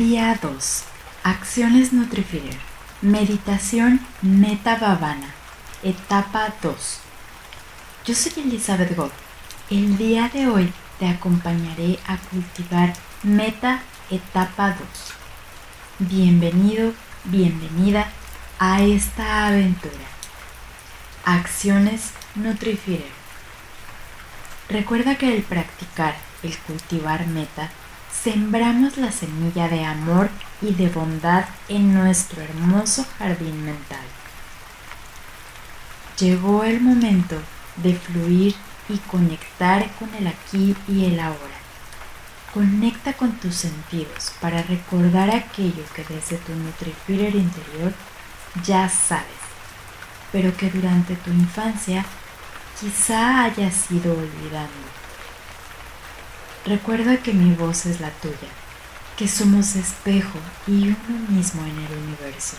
Día 2. Acciones Nutrifeeder. Meditación Meta Bhavana. Etapa 2. Yo soy Elizabeth Gott. El día de hoy te acompañaré a cultivar Meta Etapa 2. Bienvenido, bienvenida a esta aventura. Acciones Nutrifeeder. Recuerda que el practicar el cultivar meta sembramos la semilla de amor y de bondad en nuestro hermoso jardín mental. Llegó el momento de fluir y conectar con el aquí y el ahora. Conecta con tus sentidos para recordar aquello que desde tu Nutrifeeder interior ya sabes, pero que durante tu infancia quizá hayas ido olvidando. Recuerda que mi voz es la tuya, que somos espejo y uno mismo en el universo.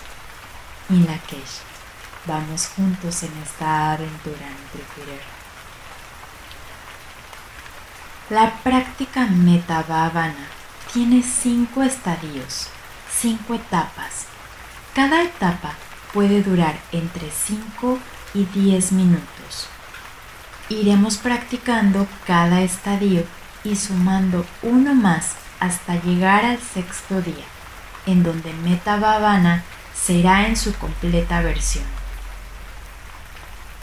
Y Lakesh, vamos juntos en esta aventura Nutrifeeder. La práctica Metabhavana tiene cinco estadios, cinco etapas. Cada etapa puede durar entre 5 y 10 minutos. Iremos practicando cada estadio y sumando uno más hasta llegar al sexto día, en donde Meta Bhavana será en su completa versión.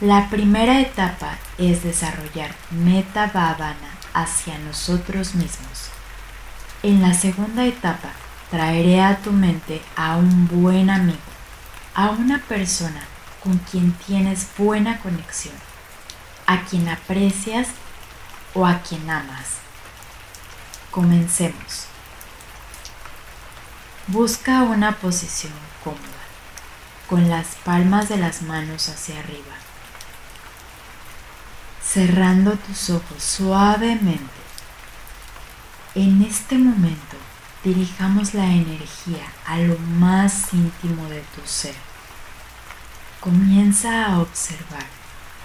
La primera etapa es desarrollar Meta Bhavana hacia nosotros mismos. En la segunda etapa traeré a tu mente a un buen amigo, a una persona con quien tienes buena conexión, a quien aprecias o a quien amas. Comencemos. Busca una posición cómoda, con las palmas de las manos hacia arriba, cerrando tus ojos suavemente. En este momento dirijamos la energía a lo más íntimo de tu ser. Comienza a observar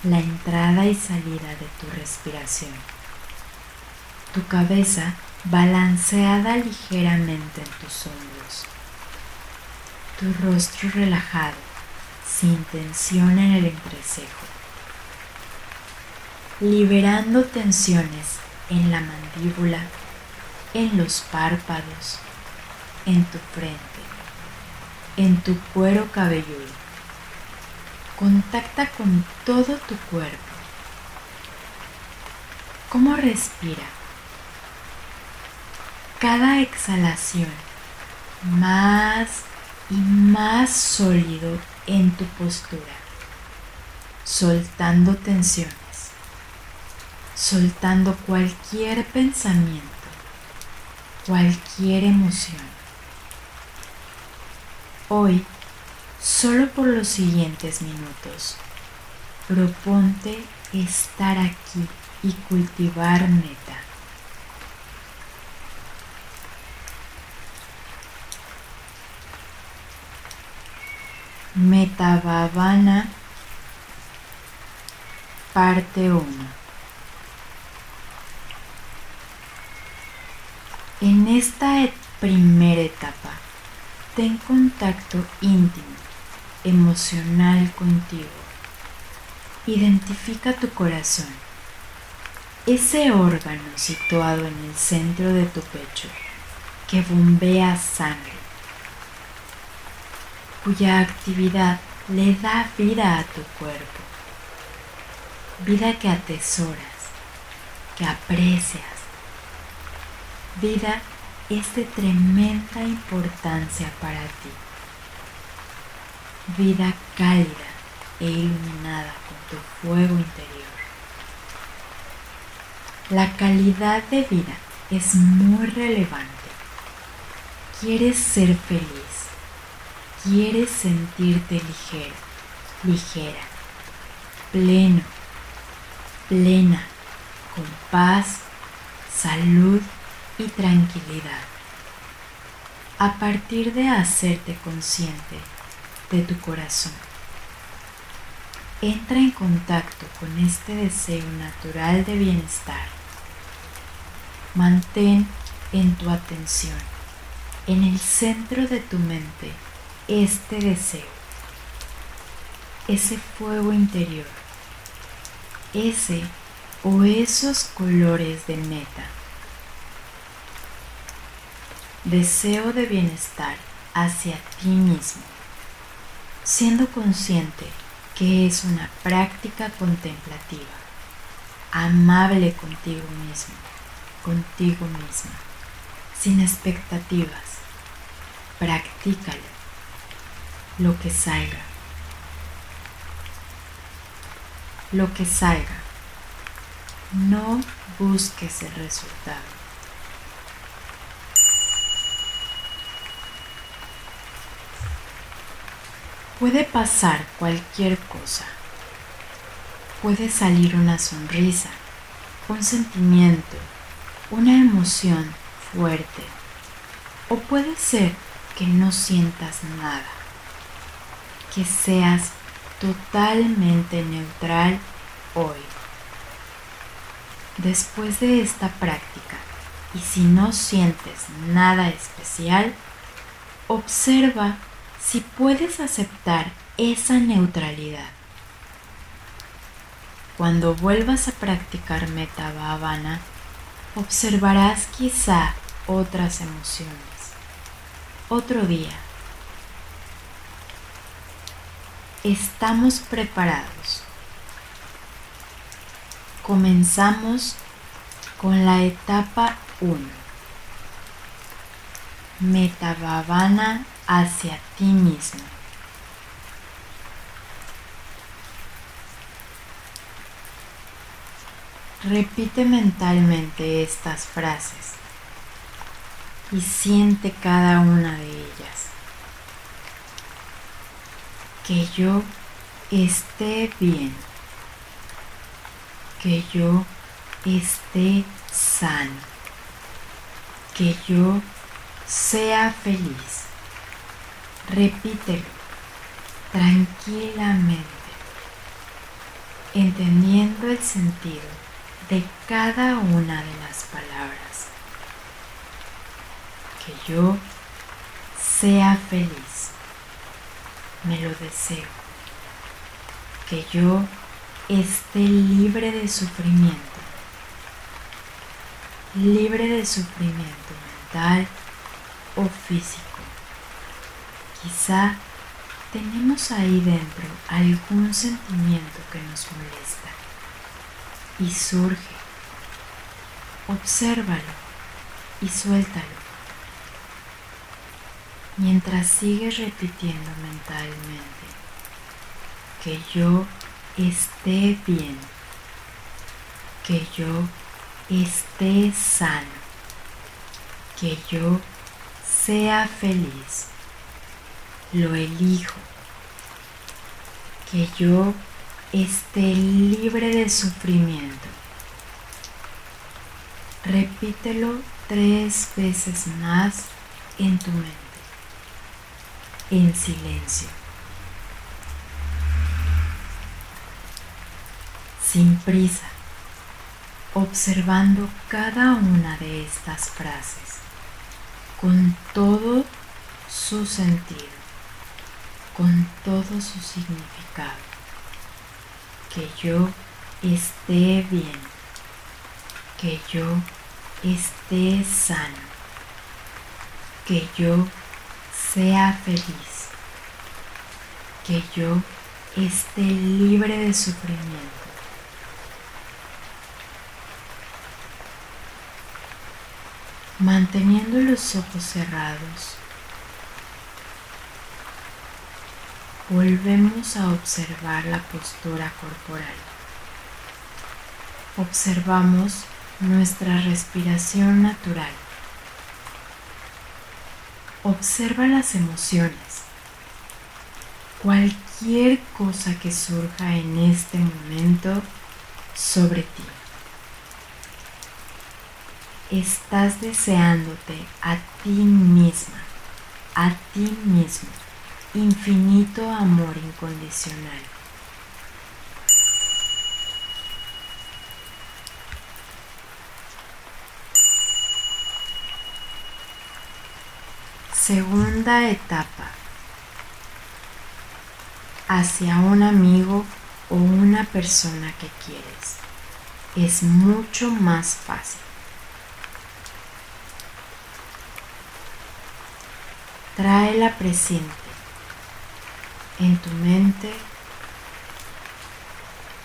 la entrada y salida de tu respiración. Tu cabeza balanceada ligeramente en tus hombros, tu rostro relajado, sin tensión en el entrecejo, liberando tensiones en la mandíbula, en los párpados, en tu frente, en tu cuero cabelludo. Contacta con todo tu cuerpo. ¿Cómo respira? Cada exhalación más y más sólido en tu postura, soltando tensiones, soltando cualquier pensamiento, cualquier emoción. Hoy, solo por los siguientes minutos, proponte estar aquí y cultivar meta. Metabhavana, parte 1. En esta primera etapa, ten contacto íntimo, emocional contigo. Identifica tu corazón, ese órgano situado en el centro de tu pecho que bombea sangre cuya actividad le da vida a tu cuerpo, vida que atesoras, que aprecias. Vida es de tremenda importancia para ti. Vida cálida e iluminada con tu fuego interior. La calidad de vida es muy relevante. ¿Quieres ser feliz? Quieres sentirte ligero, ligera, pleno, plena, con paz, salud y tranquilidad. A partir de hacerte consciente de tu corazón, entra en contacto con este deseo natural de bienestar. Mantén en tu atención en el centro de tu mente este deseo, ese fuego interior, ese o esos colores de meta. Deseo de bienestar hacia ti mismo, siendo consciente que es una práctica contemplativa, amable contigo mismo, contigo misma, sin expectativas. Practícalo lo que salga. Lo que salga. No busques el resultado. Puede pasar cualquier cosa. Puede salir una sonrisa, un sentimiento, una emoción fuerte. O puede ser que no sientas nada que seas totalmente neutral hoy. Después de esta práctica, y si no sientes nada especial, observa si puedes aceptar esa neutralidad. Cuando vuelvas a practicar Meta Bhavana, observarás quizá otras emociones. Otro día estamos preparados. Comenzamos con la etapa 1. Metabhavana hacia ti mismo. Repite mentalmente estas frases y siente cada una de ellas que yo esté bien, que yo esté sano, que yo sea feliz. Repítelo tranquilamente, entendiendo el sentido de cada una de las palabras. Que yo sea feliz me lo deseo. Que yo esté libre de sufrimiento. Libre de sufrimiento mental o físico. Quizá tenemos ahí dentro algún sentimiento que nos molesta y surge. Obsérvalo y suéltalo mientras sigues repitiendo mentalmente que yo esté bien, que yo esté sano, que yo sea feliz, lo elijo, que yo esté libre de sufrimiento. Repítelo tres veces más en tu mente en silencio. Sin prisa, observando cada una de estas frases con todo su sentido, con todo su significado. Que yo esté bien, que yo esté sano, que yo sea feliz, que yo esté libre de sufrimiento. Manteniendo los ojos cerrados, volvemos a observar la postura corporal. Observamos nuestra respiración natural. Observa las emociones. Cualquier cosa que surja en este momento sobre ti. Estás deseándote a ti misma, a ti mismo, infinito amor incondicional. Segunda etapa. Hacia un amigo o una persona que quieres. Es mucho más fácil. Tráela presente en tu mente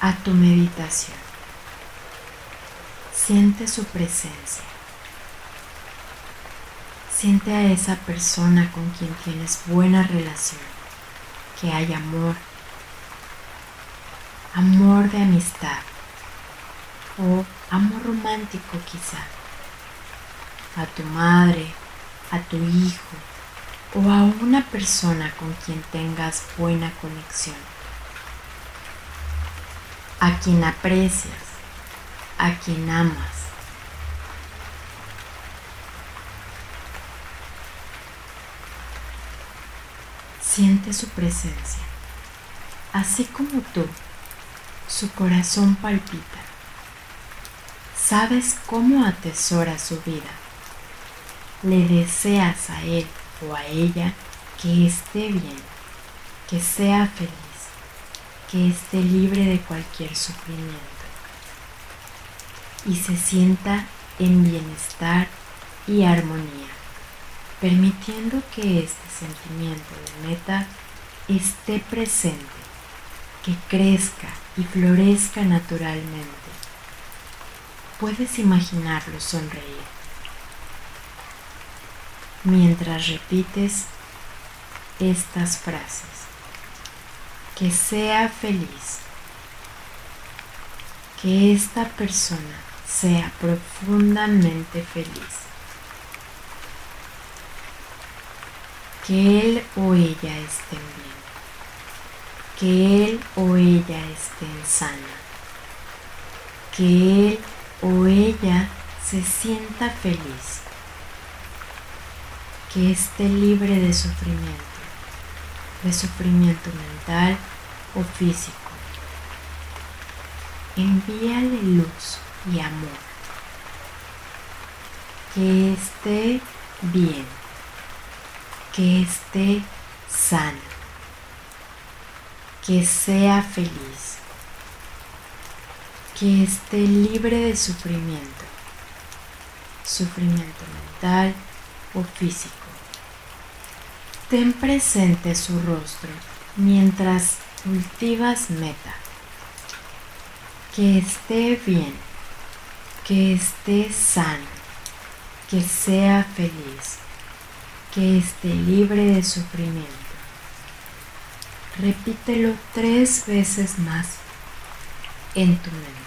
a tu meditación. Siente su presencia. Siente a esa persona con quien tienes buena relación, que hay amor, amor de amistad. O amor romántico quizá, a tu madre, a tu hijo, o a una persona con quien tengas buena conexión, a quien aprecias, a quien amas. Siente su presencia, así como tú, su corazón palpita. Sabes cómo atesora su vida. Le deseas a él o a ella que esté bien, que sea feliz, que esté libre de cualquier sufrimiento y se sienta en bienestar y armonía, permitiendo que este sentimiento de meta esté presente, que crezca y florezca naturalmente. Puedes imaginarlo sonreír mientras repites estas frases. Que sea feliz. Que esta persona sea profundamente feliz. Que él o ella estén bien. Que él o ella estén sana. Que él o ella se sienta feliz que esté libre de sufrimiento, de sufrimiento mental o físico. Envíale luz y amor. Que esté bien, que esté sano, que sea feliz, que esté libre de sufrimiento, sufrimiento mental o físico. Ten presente su rostro mientras cultivas meta. Que esté bien, que esté sano, que sea feliz, que esté libre de sufrimiento. Repítelo tres veces más en tu mente.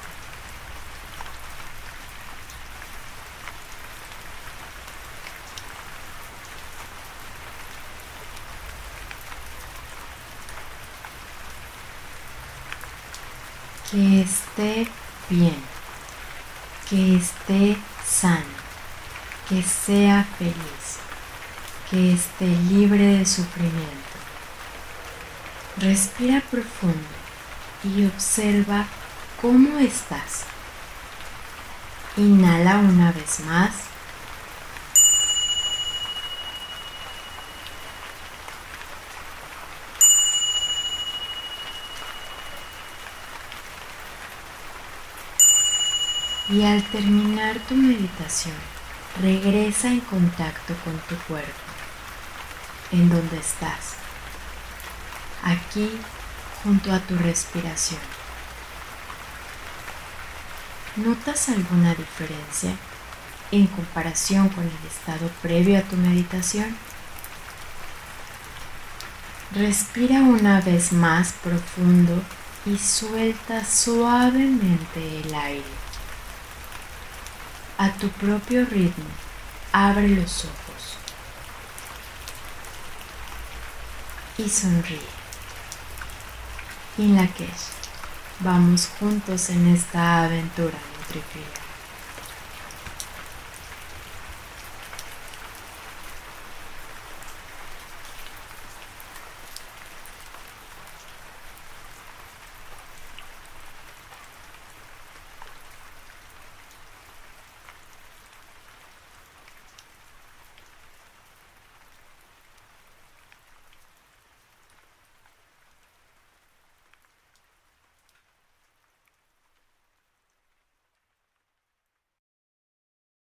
que esté bien, que esté sano, que sea feliz, que esté libre de sufrimiento. Respira profundo y observa cómo estás. Inhala una vez más. Y al terminar tu meditación, regresa en contacto con tu cuerpo, en donde estás, aquí junto a tu respiración. ¿Notas alguna diferencia en comparación con el estado previo a tu meditación? Respira una vez más profundo y suelta suavemente el aire a tu propio ritmo, abre los ojos y sonríe. En la que vamos juntos en esta aventura nutrifila.